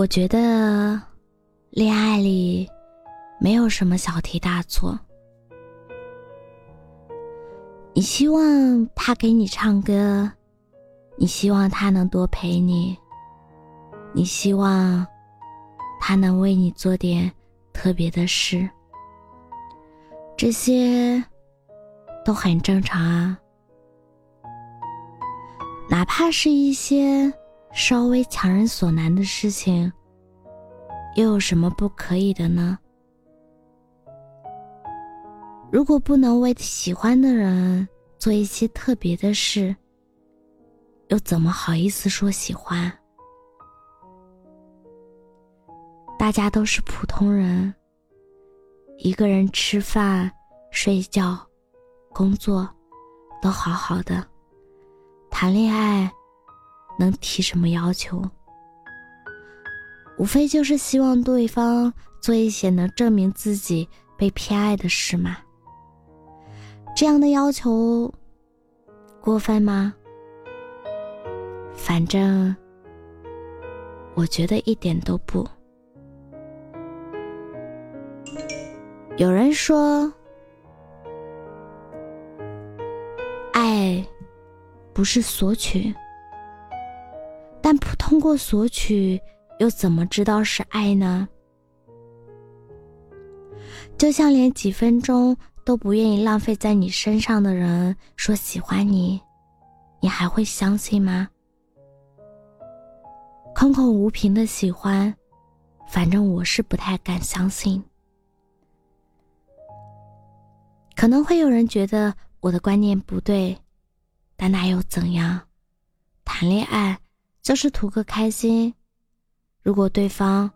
我觉得，恋爱里没有什么小题大做。你希望他给你唱歌，你希望他能多陪你，你希望他能为你做点特别的事，这些都很正常啊。哪怕是一些。稍微强人所难的事情，又有什么不可以的呢？如果不能为喜欢的人做一些特别的事，又怎么好意思说喜欢？大家都是普通人，一个人吃饭、睡觉、工作，都好好的，谈恋爱。能提什么要求？无非就是希望对方做一些能证明自己被偏爱的事嘛。这样的要求过分吗？反正我觉得一点都不。有人说，爱不是索取。通过索取，又怎么知道是爱呢？就像连几分钟都不愿意浪费在你身上的人说喜欢你，你还会相信吗？空口无凭的喜欢，反正我是不太敢相信。可能会有人觉得我的观念不对，但那又怎样？谈恋爱。就是图个开心。如果对方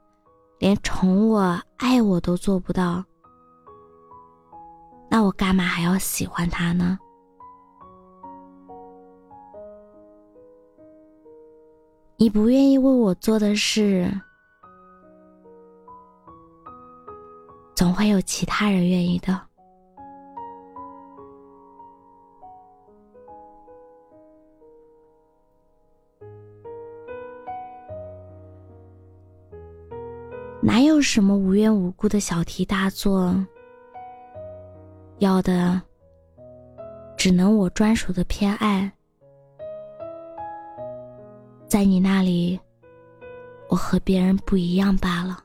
连宠我、爱我都做不到，那我干嘛还要喜欢他呢？你不愿意为我做的事，总会有其他人愿意的。哪有什么无缘无故的小题大做？要的只能我专属的偏爱，在你那里，我和别人不一样罢了。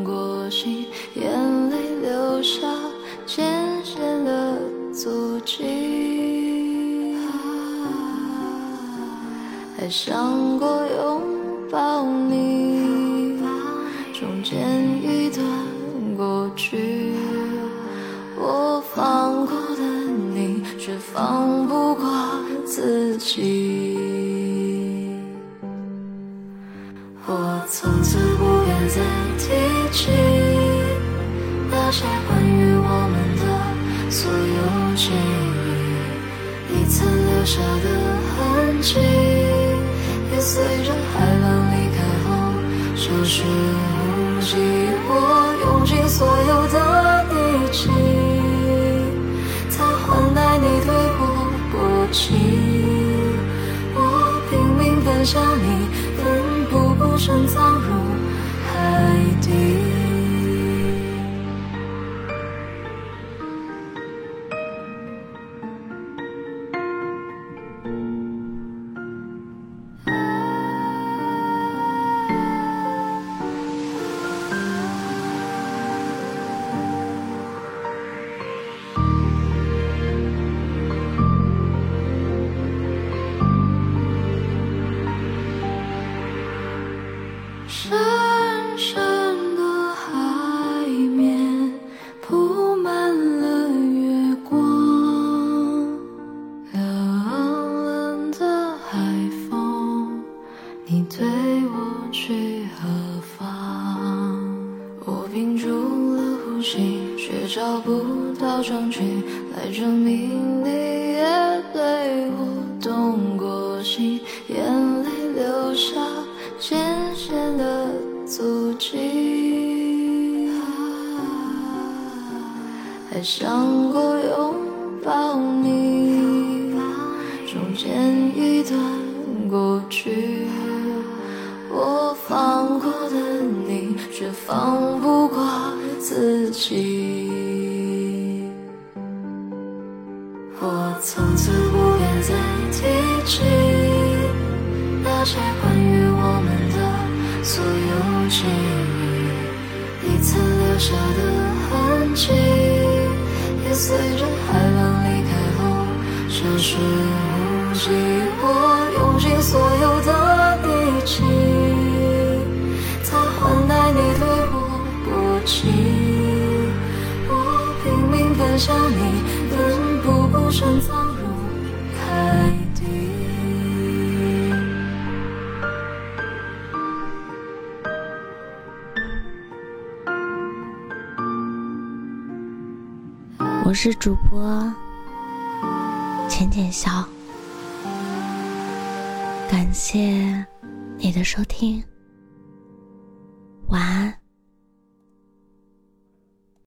还想过拥抱你，中间一段过去，我放过的你。却放不过自己。我从此不愿再提起那些关于我们的所有记忆，你曾留下的痕迹，随着海浪离开后消失无迹。我用尽所有的力气，才换来你对我薄情。我拼命奔向你，奋不顾身藏入却找不到证据来证明你也对我动过心，眼泪流下。渐渐的足迹，还想过拥抱你，中间一段过去，我放过的你，却放不过自己。些关于我们的。所有记忆，你曾留下的痕迹，也随着海浪离开后消失无迹。我用尽所有的力气，才换来你对我薄情。我拼命奔向你，奋不顾身我是主播浅浅笑，感谢你的收听，晚安。